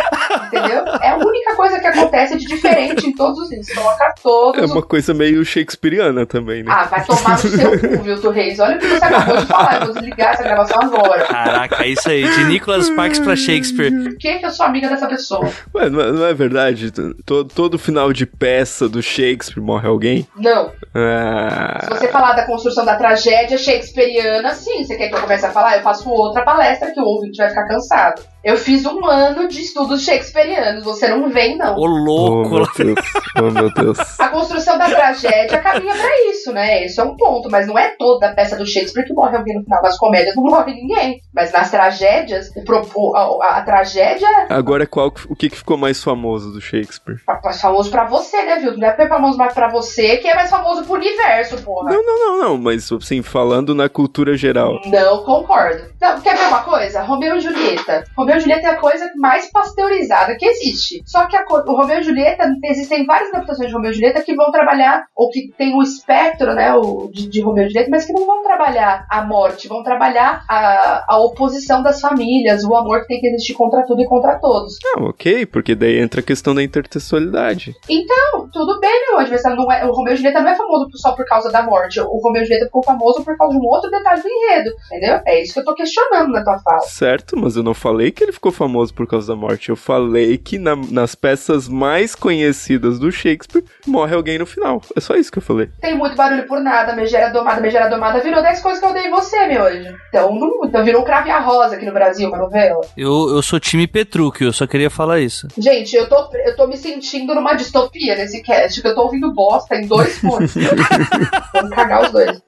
Speaker 3: Entendeu? É a única coisa que acontece de diferente em todos os livros. Coloca todos.
Speaker 2: É uma coisa meio shakespeariana também, né?
Speaker 3: Ah, vai tomar no seu cu, Wilton Reis. Olha o que você acabou de falar. Eu vou desligar essa gravação agora.
Speaker 4: Caraca, é isso aí. De Nicholas Sparks pra Shakespeare.
Speaker 3: Por que, que eu sou amiga dessa pessoa?
Speaker 2: Ué, não é, não é verdade? Todo, todo final de peça do Shakespeare morre alguém?
Speaker 3: Não.
Speaker 2: Ah.
Speaker 3: Se você falar da construção da tragédia shakespeariana, sim. Você quer que eu comece a falar? Eu faço outra palestra que o ouvinte vai ficar cansado. Eu fiz um ano de estudos shakespearianos. Você não vem, não.
Speaker 4: Ô, louco!
Speaker 2: Oh, meu Deus. Oh, meu Deus.
Speaker 3: A construção da tragédia caminha pra isso, né? Isso é um ponto. Mas não é toda a peça do Shakespeare que morre alguém no final. Nas comédias não morre ninguém. Mas nas tragédias, a, a, a, tragédia.
Speaker 2: Agora, qual, o que, que ficou mais famoso do Shakespeare?
Speaker 3: Mais famoso pra você, né, viu? Não é famoso mais pra você, que é mais famoso pro universo, porra.
Speaker 2: Não, não, não, não. Mas, assim, falando na cultura geral.
Speaker 3: Não concordo. Não, quer ver uma coisa? Romeu e Julieta. Romeu e Julieta é a coisa mais pasteurizada que existe. Só que a, o Romeu e Julieta, existem várias adaptações de Romeu e Julieta que vão trabalhar, ou que tem o espectro, né, o, de, de Romeu e Julieta, mas que não vão trabalhar a morte, vão trabalhar a, a oposição das famílias, o amor que tem que existir contra tudo e contra todos.
Speaker 2: Ah, ok, porque daí entra a questão da intertextualidade.
Speaker 3: Então, tudo bem, meu adversário. Não é, o Romeu e Julieta não é famoso só por causa da morte. O Romeu e Julieta ficou famoso por causa de um outro detalhe do enredo, entendeu? É isso que eu tô questionando na tua fala.
Speaker 2: Certo, mas eu não falei que ele ficou famoso por causa da morte. Eu falei que na, nas peças mais conhecidas do Shakespeare morre alguém no final. É só isso que eu falei.
Speaker 3: Tem muito barulho por nada. Megera domada, megera domada virou 10 coisas que eu dei em você, meu hoje. Então, não, então virou Crave a Rosa aqui no Brasil, uma novela.
Speaker 4: Eu, eu sou time Petrúquio, eu só queria falar isso.
Speaker 3: Gente, eu tô, eu tô me sentindo numa distopia nesse cast, que eu tô ouvindo bosta em dois fones. [laughs] Vamos cagar os dois.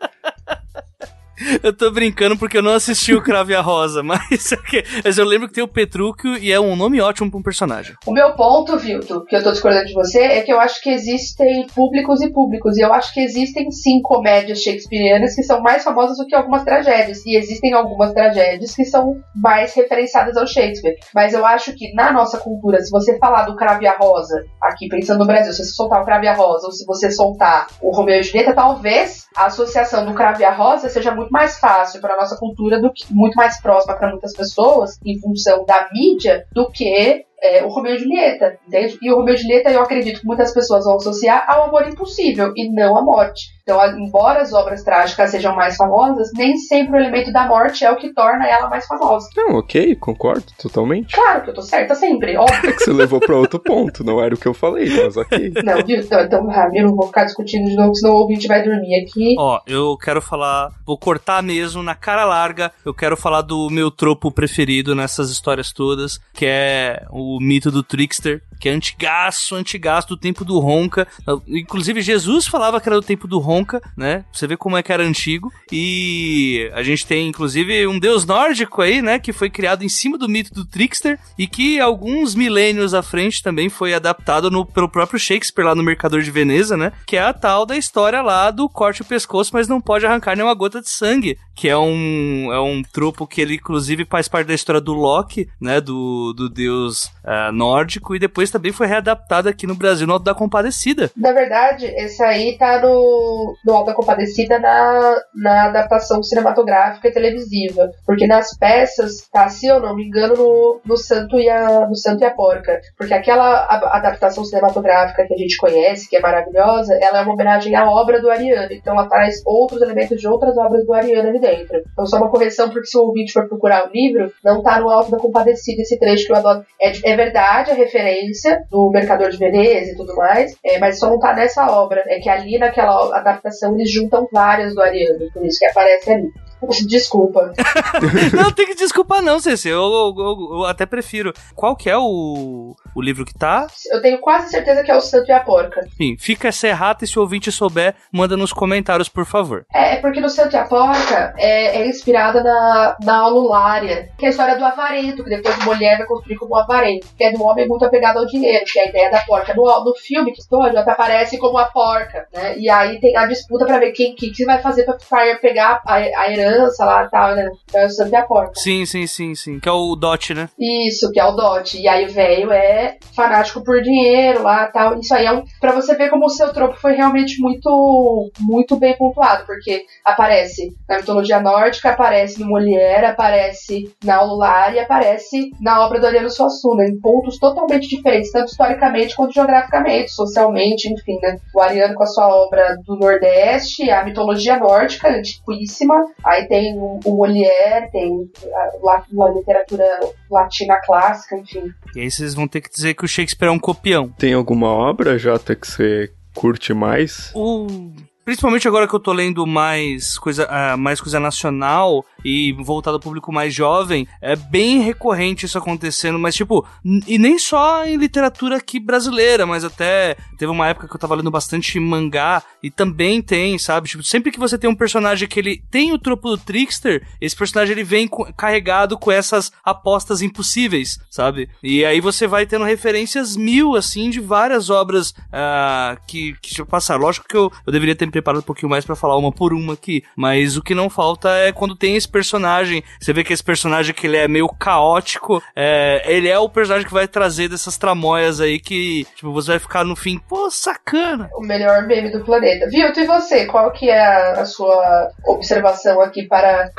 Speaker 3: [laughs]
Speaker 4: Eu tô brincando porque eu não assisti o Crave a Rosa, [laughs] mas, mas eu lembro que tem o Petrúquio e é um nome ótimo pra um personagem.
Speaker 3: O meu ponto, Vilto, que eu tô discordando de você, é que eu acho que existem públicos e públicos. E eu acho que existem sim comédias shakespearianas que são mais famosas do que algumas tragédias. E existem algumas tragédias que são mais referenciadas ao Shakespeare. Mas eu acho que na nossa cultura, se você falar do Crave a Rosa, aqui pensando no Brasil, se você soltar o Crave a Rosa ou se você soltar o Romeu e Julieta, talvez a associação do Crave a Rosa seja muito mais fácil para nossa cultura do que muito mais próxima para muitas pessoas em função da mídia do que é, o Romeu e Julieta, entende? E o Romeu e Julieta eu acredito que muitas pessoas vão associar ao amor impossível e não à morte. Então, embora as obras trágicas sejam mais famosas, nem sempre o elemento da morte é o que torna ela mais famosa.
Speaker 2: Não, ok, concordo totalmente.
Speaker 3: Claro que eu tô certa sempre, óbvio.
Speaker 2: É que você levou pra outro ponto, não era o que eu falei, mas ok.
Speaker 3: Não, viu? Então, então eu não vou ficar discutindo de novo, senão o ouvinte vai dormir aqui.
Speaker 4: Ó, eu quero falar, vou cortar mesmo na cara larga. Eu quero falar do meu tropo preferido nessas histórias todas, que é o mito do trickster, que é antigaço, antigaço do tempo do Ronca. Inclusive, Jesus falava que era do tempo do Ronca, né? Você vê como é que era antigo. E a gente tem, inclusive, um deus nórdico aí, né? Que foi criado em cima do mito do trickster e que alguns milênios à frente também foi adaptado no, pelo próprio Shakespeare lá no Mercador de Veneza, né? Que é a tal da história lá do corte o pescoço, mas não pode arrancar nenhuma gota de sangue. Que é um, é um trupo que ele, inclusive, faz parte da história do Loki, né? Do, do deus uh, nórdico. E depois também foi readaptado aqui no Brasil no Alto da Compadecida.
Speaker 3: Na verdade, esse aí tá no, no Alto da Compadecida na, na adaptação cinematográfica e televisiva. Porque nas peças, tá, se eu não me engano, no, no, Santo, e a, no Santo e a Porca. Porque aquela adaptação cinematográfica que a gente conhece, que é maravilhosa, ela é uma homenagem à obra do Ariano. Então ela traz outros elementos de outras obras do Ariano ali dentro. Então só uma correção, porque se o ouvinte for procurar o livro, não tá no Alto da Compadecida esse trecho que eu adoro. É, é verdade a referência do Mercador de Veneza e tudo mais, é, mas só não tá nessa obra. É que ali naquela adaptação eles juntam várias do Ariano, por isso que aparece ali. Desculpa. [laughs]
Speaker 4: não, tem que desculpar não, Ceci. Eu, eu, eu, eu, até prefiro. Qual que é o, o livro que tá?
Speaker 3: Eu tenho quase certeza que é o Santo e a Porca.
Speaker 4: Sim, fica essa errata e se o ouvinte souber, manda nos comentários, por favor.
Speaker 3: É, é porque no Santo e a Porca é, é inspirada na, na Aululária, que é a história do avarento, que depois a mulher vai construir como um avarento, que é do homem muito apegado ao dinheiro, que é a ideia da porca. No, no filme que estou, ela aparece como a porca, né? E aí tem a disputa pra ver quem, quem que vai fazer pra pegar a, a herança criança lá e tal, né? Então eu santo a porta.
Speaker 4: Sim, sim, sim, sim. Que é o Dot, né?
Speaker 3: Isso, que é o Dot. E aí o velho é fanático por dinheiro lá tal. Isso aí é um. Pra você ver como o seu tropo foi realmente muito, muito bem pontuado, porque aparece na mitologia nórdica, aparece no Molière, aparece na Ulular e aparece na obra do Ariano Suassuna, em pontos totalmente diferentes, tanto historicamente quanto geograficamente, socialmente, enfim, né? O Ariano com a sua obra do Nordeste, a mitologia nórdica, antiquíssima, aí tem o, o Molière, tem a, a, literatura latina clássica, enfim.
Speaker 4: E aí vocês vão ter que dizer que o Shakespeare é um copião.
Speaker 2: Tem alguma obra, Jota, que você curte mais?
Speaker 4: O Principalmente agora que eu tô lendo mais coisa, uh, mais coisa nacional e voltado ao público mais jovem, é bem recorrente isso acontecendo, mas tipo, e nem só em literatura aqui brasileira, mas até teve uma época que eu tava lendo bastante mangá e também tem, sabe? Tipo, sempre que você tem um personagem que ele tem o tropo do trickster, esse personagem ele vem com, carregado com essas apostas impossíveis, sabe? E aí você vai tendo referências mil, assim, de várias obras uh, que, que já passaram. Lógico que eu, eu deveria ter preparado um pouquinho mais para falar uma por uma aqui. Mas o que não falta é quando tem esse personagem. Você vê que esse personagem que ele é meio caótico, é, ele é o personagem que vai trazer dessas tramóias aí que, tipo, você vai ficar no fim, pô, sacana.
Speaker 3: O melhor meme do planeta. Vilto, e você? Qual que é a, a sua observação aqui para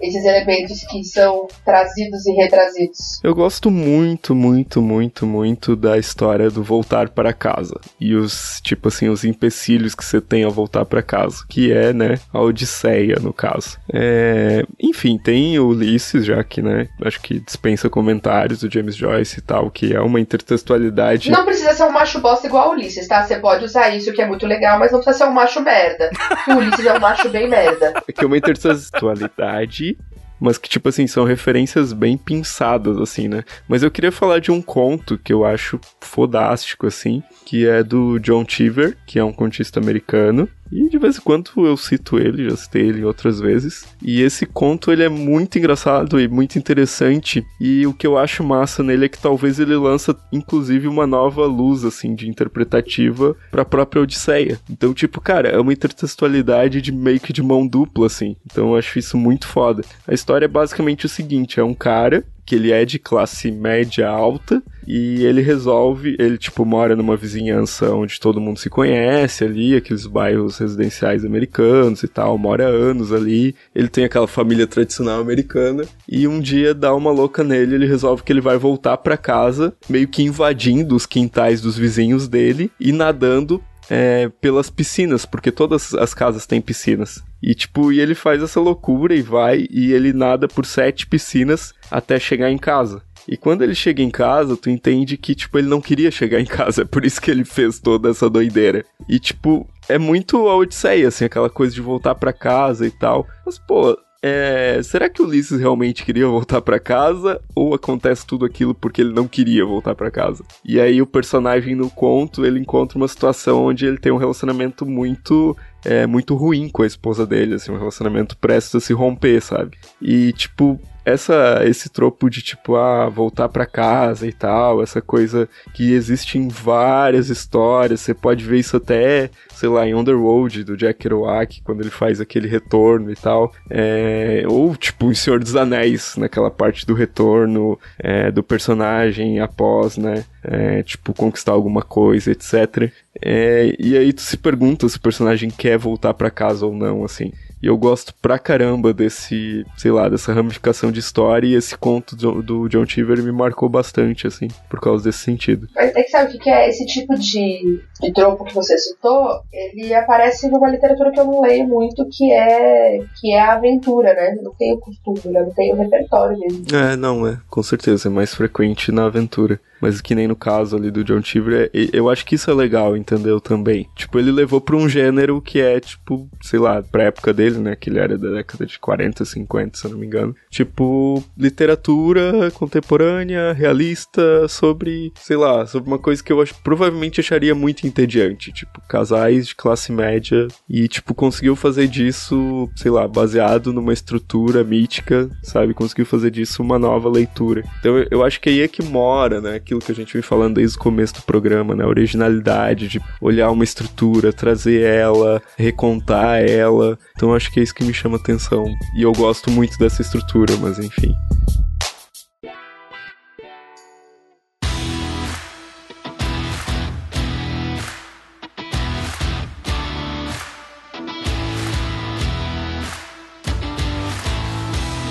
Speaker 3: esses elementos que são trazidos e retrazidos?
Speaker 2: Eu gosto muito, muito, muito, muito da história do voltar para casa. E os, tipo assim, os empecilhos que você tem ao voltar para casa, que é, né, a Odisseia, no caso. É... Enfim, tem o Ulisses, já que, né, acho que dispensa comentários do James Joyce e tal, que é uma intertextualidade.
Speaker 3: Não precisa ser um macho bosta igual o Ulisses, tá? Você pode usar isso, que é muito legal, mas não precisa ser um macho merda. o Ulisses é um macho bem merda. [laughs]
Speaker 2: É que é uma intertextualidade mas que, tipo assim, são referências bem pinçadas, assim, né? Mas eu queria falar de um conto que eu acho fodástico, assim, que é do John Cheever, que é um contista americano, e de vez em quando eu cito ele, já citei ele outras vezes. E esse conto ele é muito engraçado e muito interessante. E o que eu acho massa nele é que talvez ele lança inclusive uma nova luz assim de interpretativa para a própria Odisseia. Então, tipo, cara, é uma intertextualidade de meio que de mão dupla assim. Então, eu acho isso muito foda. A história é basicamente o seguinte, é um cara que ele é de classe média alta e ele resolve, ele tipo mora numa vizinhança onde todo mundo se conhece ali, aqueles bairros residenciais americanos e tal, mora anos ali. Ele tem aquela família tradicional americana e um dia dá uma louca nele, ele resolve que ele vai voltar para casa, meio que invadindo os quintais dos vizinhos dele e nadando é, pelas piscinas, porque todas as casas têm piscinas. E tipo, e ele faz essa loucura e vai e ele nada por sete piscinas até chegar em casa. E quando ele chega em casa, tu entende que, tipo, ele não queria chegar em casa. [laughs] É por isso que ele fez toda essa doideira. E, tipo, é muito a Odisseia, assim, aquela coisa de voltar para casa e tal. Mas, pô, é, será que o Ulisses realmente queria voltar para casa ou acontece tudo aquilo porque ele não queria voltar para casa? E aí o personagem no conto ele encontra uma situação onde ele tem um relacionamento muito é muito ruim com a esposa dele, assim, um relacionamento prestes a se romper, sabe? E tipo, essa esse tropo de tipo ah voltar para casa e tal essa coisa que existe em várias histórias você pode ver isso até sei lá em Underworld do Jack Kerouac quando ele faz aquele retorno e tal é, ou tipo em Senhor dos Anéis naquela parte do retorno é, do personagem após né é, tipo conquistar alguma coisa etc é, e aí tu se pergunta se o personagem quer voltar para casa ou não assim e eu gosto pra caramba desse, sei lá, dessa ramificação de história e esse conto do, do John Cheever me marcou bastante, assim, por causa desse sentido.
Speaker 3: Mas é que sabe o que é esse tipo de, de tropo que você citou? Ele aparece numa literatura que eu não leio muito, que é que é a aventura, né? Não tenho costume, né? não tenho repertório mesmo.
Speaker 2: É, não, é, com certeza, é mais frequente na aventura. Mas que nem no caso ali do John Cheever, é, eu acho que isso é legal, entendeu? Também. Tipo, ele levou pra um gênero que é, tipo, sei lá, pra época dele, né? Que ele era da década de 40, 50, se eu não me engano. Tipo, literatura contemporânea, realista, sobre, sei lá, sobre uma coisa que eu acho, provavelmente acharia muito entediante. Tipo, casais de classe média. E, tipo, conseguiu fazer disso, sei lá, baseado numa estrutura mítica, sabe? Conseguiu fazer disso uma nova leitura. Então eu acho que aí é que mora, né? aquilo que a gente vem falando desde o começo do programa, né? A originalidade de olhar uma estrutura, trazer ela, recontar ela. Então acho que é isso que me chama atenção. E eu gosto muito dessa estrutura, mas enfim.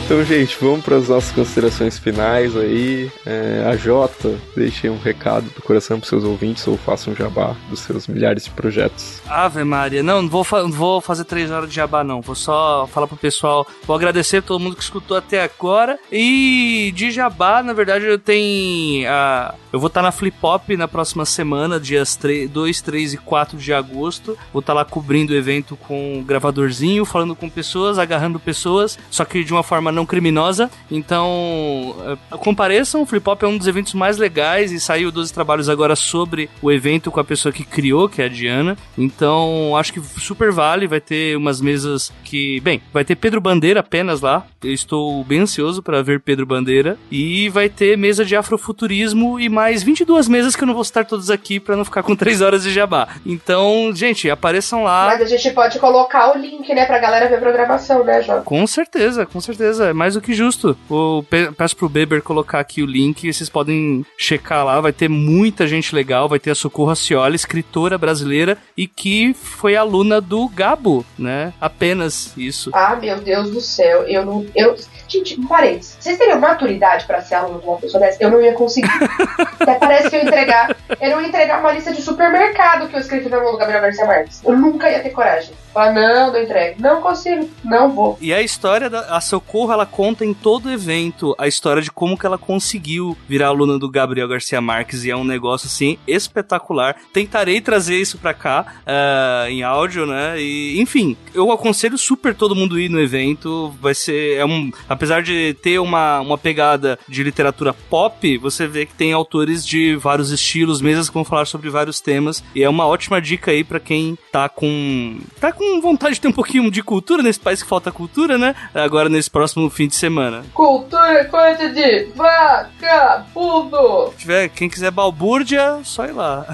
Speaker 2: Então, gente, vamos para as nossas considerações finais aí. É, a Jota, deixe um recado do coração para seus ouvintes ou faça um jabá dos seus milhares de projetos.
Speaker 4: Ave Maria, não, não vou, fa vou fazer três horas de jabá, não. Vou só falar pro pessoal, vou agradecer a todo mundo que escutou até agora. E de jabá, na verdade, eu tenho. A... Eu vou estar tá na Flip Pop na próxima semana, dias 3, 2, 3 e 4 de agosto. Vou estar tá lá cobrindo o evento com um gravadorzinho, falando com pessoas, agarrando pessoas, só que de uma forma não criminosa. Então, uh, compareçam, o Flip Hop é um dos eventos mais legais e saiu 12 trabalhos agora sobre o evento com a pessoa que criou, que é a Diana. Então, acho que super vale, vai ter umas mesas que, bem, vai ter Pedro Bandeira apenas lá. Eu estou bem ansioso para ver Pedro Bandeira e vai ter mesa de afrofuturismo e mais 22 mesas que eu não vou estar todas aqui para não ficar com 3 horas de jabá. Então, gente, apareçam lá.
Speaker 3: Mas a gente pode colocar o link, né, pra galera ver a programação, né, João?
Speaker 4: Com certeza, com certeza é mais do que justo. Vou peço pro Beber colocar aqui o link vocês podem checar lá. Vai ter muita gente legal. Vai ter a Socorro Acioli, escritora brasileira e que foi aluna do Gabo, né? Apenas isso.
Speaker 3: Ah, meu Deus do céu. Eu não. Eu... Gente, parênteses. Vocês teriam maturidade para ser aluno de uma pessoa dessa? Eu não ia conseguir. [laughs] Até parece que eu ia entregar. Eu não ia entregar uma lista de supermercado que eu escrevi no meu Gabriel Garcia Marques. Eu nunca ia ter coragem. Falar, não, não entrego. Não consigo. Não vou.
Speaker 4: E a história da a Socorro, ela conta em todo evento a história de como que ela conseguiu virar aluna do Gabriel Garcia Marques e é um negócio, assim, espetacular. Tentarei trazer isso pra cá uh, em áudio, né? E, enfim, eu aconselho super todo mundo ir no evento. Vai ser, é um, apesar de ter uma, uma pegada de literatura pop, você vê que tem autores de vários estilos, mesas que vão falar sobre vários temas. E é uma ótima dica aí para quem tá com. tá com vontade de ter um pouquinho de cultura nesse país que falta cultura, né? Agora nesse próximo fim de semana.
Speaker 3: Cultura é coisa de vagabundo!
Speaker 4: Se tiver, quem quiser balbúrdia, só ir lá.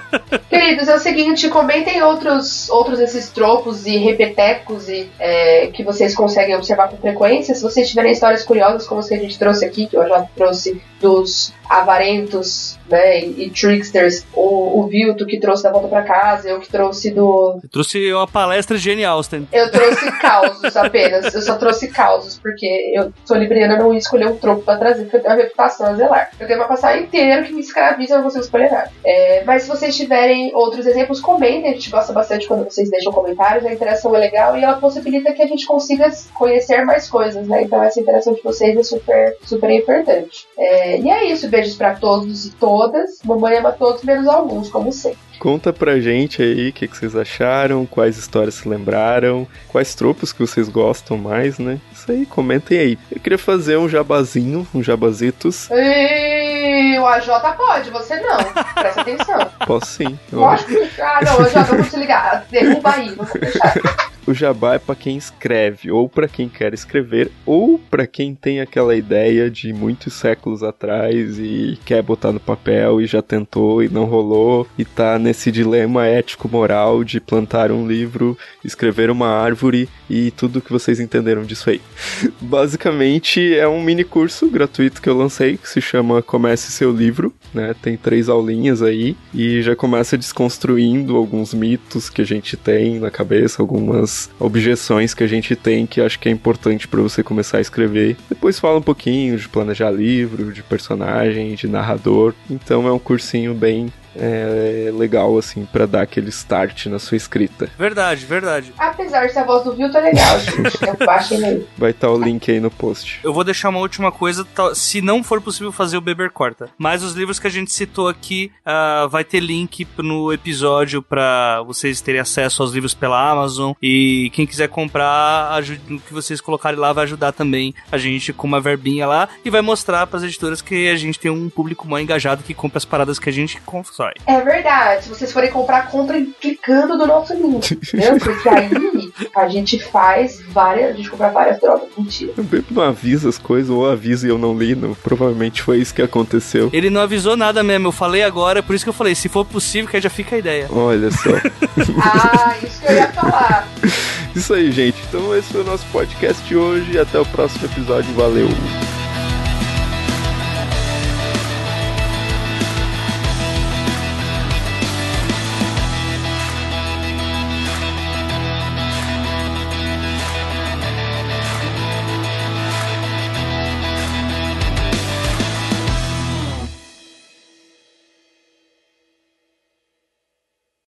Speaker 4: [laughs]
Speaker 3: Queridos, é o seguinte, comentem outros, outros esses tropos e repetecos e, é, que vocês conseguem observar com frequência. Se vocês tiverem histórias curiosas, como as que a gente trouxe aqui, que eu já trouxe dos avarentos né, e, e tricksters, o, o Vilto que trouxe da volta para casa, eu que trouxe do.
Speaker 4: Eu trouxe uma palestra genial, Stan.
Speaker 3: Eu trouxe causos apenas, eu só trouxe causos, porque eu sou libriana, não ia escolher um tropo para trazer, porque eu tenho uma reputação a zelar. Eu tenho uma passagem inteira que me escraviza, eu não escolher nada. É, mas se vocês tiverem outros exemplos, comentem, a gente gosta bastante quando vocês deixam comentários, a interação é legal e ela possibilita que a gente consiga conhecer mais coisas, né? Então essa interação de vocês é super, super importante. É, e é isso, beijos para todos e todas. Mamãe ama todos, menos alguns, como sempre.
Speaker 2: Conta pra gente aí o que, que, vocês acharam, quais histórias se lembraram, quais tropos que vocês gostam mais, né? Isso aí, comentem aí. Eu queria fazer um jabazinho, um jabazitos.
Speaker 3: E o AJ pode, você não. Presta atenção.
Speaker 2: Posso sim.
Speaker 3: Lógico que. Ah, não, AJ, eu vou te ligar. Derruba aí, vou deixar.
Speaker 2: O jabá é para quem escreve, ou para quem quer escrever, ou para quem tem aquela ideia de muitos séculos atrás e quer botar no papel e já tentou e não rolou e tá nesse dilema ético-moral de plantar um livro, escrever uma árvore e tudo que vocês entenderam disso aí. [laughs] Basicamente é um mini curso gratuito que eu lancei que se chama Comece seu livro, né? Tem três aulinhas aí e já começa desconstruindo alguns mitos que a gente tem na cabeça, algumas objeções que a gente tem que acho que é importante para você começar a escrever. Depois fala um pouquinho de planejar livro, de personagem, de narrador. Então é um cursinho bem é legal, assim, para dar aquele start na sua escrita.
Speaker 4: Verdade, verdade.
Speaker 3: Apesar de ser a voz do Vilto, é legal, [laughs] gente. Eu baixei aí.
Speaker 2: Vai estar tá o link aí no post.
Speaker 4: Eu vou deixar uma última coisa, se não for possível fazer o Beber Corta. Mas os livros que a gente citou aqui, uh, vai ter link no episódio para vocês terem acesso aos livros pela Amazon. E quem quiser comprar, o que vocês colocarem lá vai ajudar também a gente com uma verbinha lá e vai mostrar para as editoras que a gente tem um público mais engajado que compra as paradas que a gente consome.
Speaker 3: É verdade. Se vocês forem comprar, comprem clicando no nosso link. Entendeu? [laughs] Porque aí a gente faz várias. A gente compra várias drogas. Mentira.
Speaker 2: O Bebo não avisa as coisas, ou avisa e eu não li. Não. Provavelmente foi isso que aconteceu.
Speaker 4: Ele não avisou nada mesmo. Eu falei agora, por isso que eu falei, se for possível, que aí já fica a ideia.
Speaker 2: Olha só. [laughs]
Speaker 3: ah, isso que eu ia falar.
Speaker 2: Isso aí, gente. Então esse foi o nosso podcast de hoje. Até o próximo episódio. Valeu.